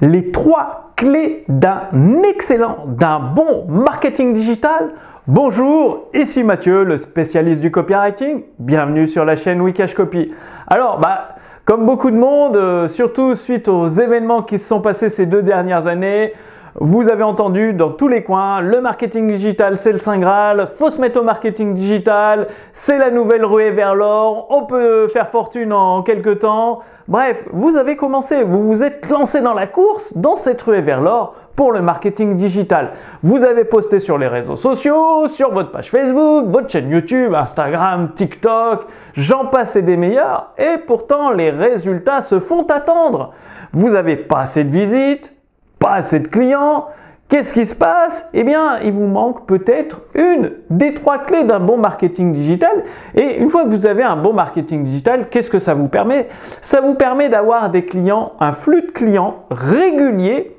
les trois clés d'un excellent, d'un bon marketing digital. Bonjour, ici Mathieu, le spécialiste du copywriting. Bienvenue sur la chaîne Wikash Copy. Alors, bah, comme beaucoup de monde, euh, surtout suite aux événements qui se sont passés ces deux dernières années, vous avez entendu dans tous les coins, le marketing digital c'est le Saint Graal, faut se mettre au marketing digital, c'est la nouvelle ruée vers l'or, on peut faire fortune en quelques temps. Bref, vous avez commencé, vous vous êtes lancé dans la course, dans cette ruée vers l'or pour le marketing digital. Vous avez posté sur les réseaux sociaux, sur votre page Facebook, votre chaîne YouTube, Instagram, TikTok, j'en passe et des meilleurs, et pourtant les résultats se font attendre. Vous n'avez pas assez de visites, pas assez de clients. Qu'est-ce qui se passe? Eh bien, il vous manque peut-être une des trois clés d'un bon marketing digital. Et une fois que vous avez un bon marketing digital, qu'est-ce que ça vous permet? Ça vous permet d'avoir des clients, un flux de clients régulier,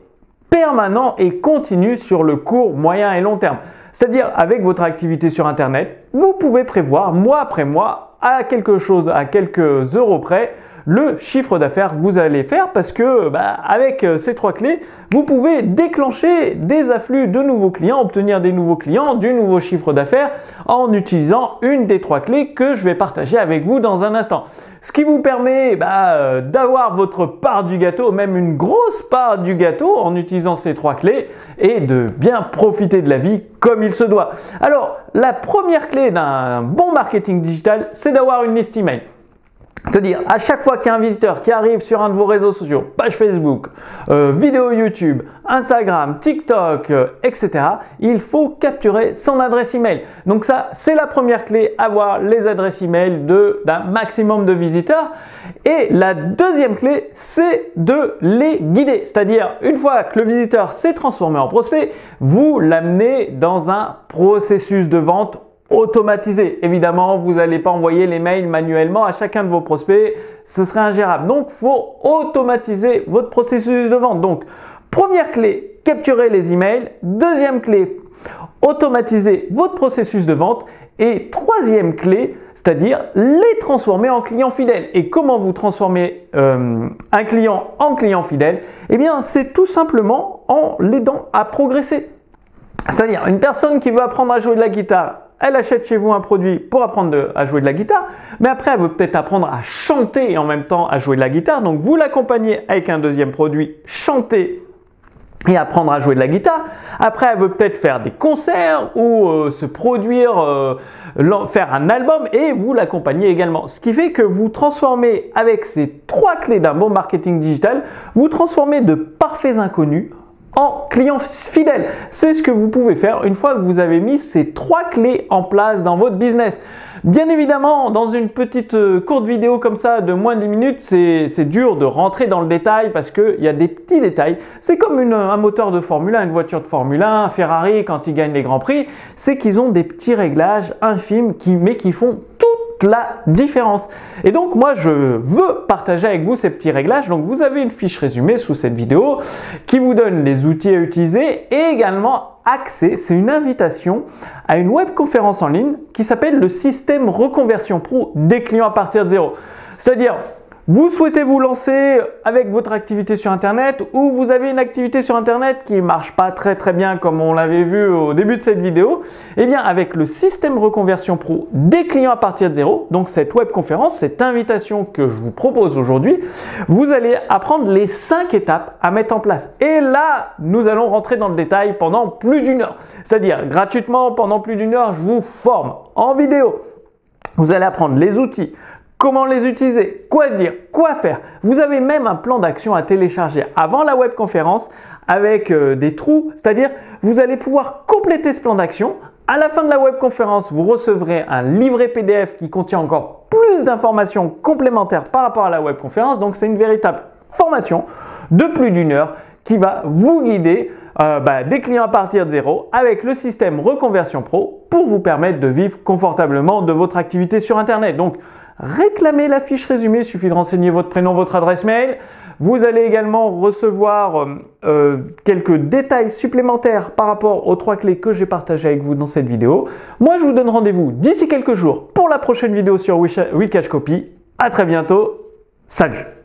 permanent et continu sur le court, moyen et long terme. C'est-à-dire, avec votre activité sur Internet, vous pouvez prévoir mois après mois à quelque chose, à quelques euros près, le chiffre d'affaires que vous allez faire parce que bah, avec euh, ces trois clés, vous pouvez déclencher des afflux de nouveaux clients, obtenir des nouveaux clients, du nouveau chiffre d'affaires en utilisant une des trois clés que je vais partager avec vous dans un instant. Ce qui vous permet bah, euh, d'avoir votre part du gâteau, même une grosse part du gâteau en utilisant ces trois clés et de bien profiter de la vie comme il se doit. Alors, la première clé d'un bon marketing digital, c'est d'avoir une liste email. C'est-à-dire, à chaque fois qu'il y a un visiteur qui arrive sur un de vos réseaux sociaux, page Facebook, euh, vidéo YouTube, Instagram, TikTok, euh, etc., il faut capturer son adresse email. Donc ça, c'est la première clé, avoir les adresses email d'un maximum de visiteurs. Et la deuxième clé, c'est de les guider. C'est-à-dire, une fois que le visiteur s'est transformé en prospect, vous l'amenez dans un processus de vente automatisé. Évidemment, vous n'allez pas envoyer les mails manuellement à chacun de vos prospects, ce serait ingérable. Donc, faut automatiser votre processus de vente. Donc, première clé, capturer les emails. Deuxième clé, automatiser votre processus de vente. Et troisième clé, c'est-à-dire les transformer en clients fidèles. Et comment vous transformez euh, un client en client fidèle? Eh bien, c'est tout simplement en l'aidant à progresser. C'est-à-dire une personne qui veut apprendre à jouer de la guitare, elle achète chez vous un produit pour apprendre à jouer de la guitare, mais après elle veut peut-être apprendre à chanter et en même temps à jouer de la guitare. Donc vous l'accompagnez avec un deuxième produit, chanter et apprendre à jouer de la guitare. Après, elle veut peut-être faire des concerts ou euh, se produire, euh, faire un album et vous l'accompagnez également. Ce qui fait que vous transformez avec ces trois clés d'un bon marketing digital, vous transformez de parfaits inconnus en client fidèle. C'est ce que vous pouvez faire une fois que vous avez mis ces trois clés en place dans votre business. Bien évidemment, dans une petite euh, courte vidéo comme ça de moins de 10 minutes, c'est dur de rentrer dans le détail parce qu'il y a des petits détails. C'est comme un moteur de Formule 1, une voiture de Formule 1, un Ferrari quand ils gagnent les grands prix, c'est qu'ils ont des petits réglages infimes qui, mais qui font la différence. Et donc moi je veux partager avec vous ces petits réglages. Donc vous avez une fiche résumée sous cette vidéo qui vous donne les outils à utiliser et également accès, c'est une invitation à une webconférence en ligne qui s'appelle le système reconversion pro des clients à partir de zéro. C'est-à-dire vous souhaitez vous lancer avec votre activité sur Internet ou vous avez une activité sur Internet qui marche pas très très bien comme on l'avait vu au début de cette vidéo, eh bien avec le système reconversion pro des clients à partir de zéro, donc cette web conférence, cette invitation que je vous propose aujourd'hui, vous allez apprendre les cinq étapes à mettre en place. Et là, nous allons rentrer dans le détail pendant plus d'une heure. C'est-à-dire gratuitement pendant plus d'une heure, je vous forme en vidéo. Vous allez apprendre les outils, Comment les utiliser? Quoi dire? Quoi faire? Vous avez même un plan d'action à télécharger avant la webconférence avec euh, des trous, c'est-à-dire vous allez pouvoir compléter ce plan d'action. À la fin de la webconférence, vous recevrez un livret PDF qui contient encore plus d'informations complémentaires par rapport à la webconférence. Donc c'est une véritable formation de plus d'une heure qui va vous guider euh, bah, des clients à partir de zéro avec le système Reconversion Pro pour vous permettre de vivre confortablement de votre activité sur Internet. Donc réclamez la fiche résumée, il suffit de renseigner votre prénom, votre adresse mail. Vous allez également recevoir euh, euh, quelques détails supplémentaires par rapport aux trois clés que j'ai partagées avec vous dans cette vidéo. Moi, je vous donne rendez-vous d'ici quelques jours pour la prochaine vidéo sur Wikash Copy. À très bientôt. Salut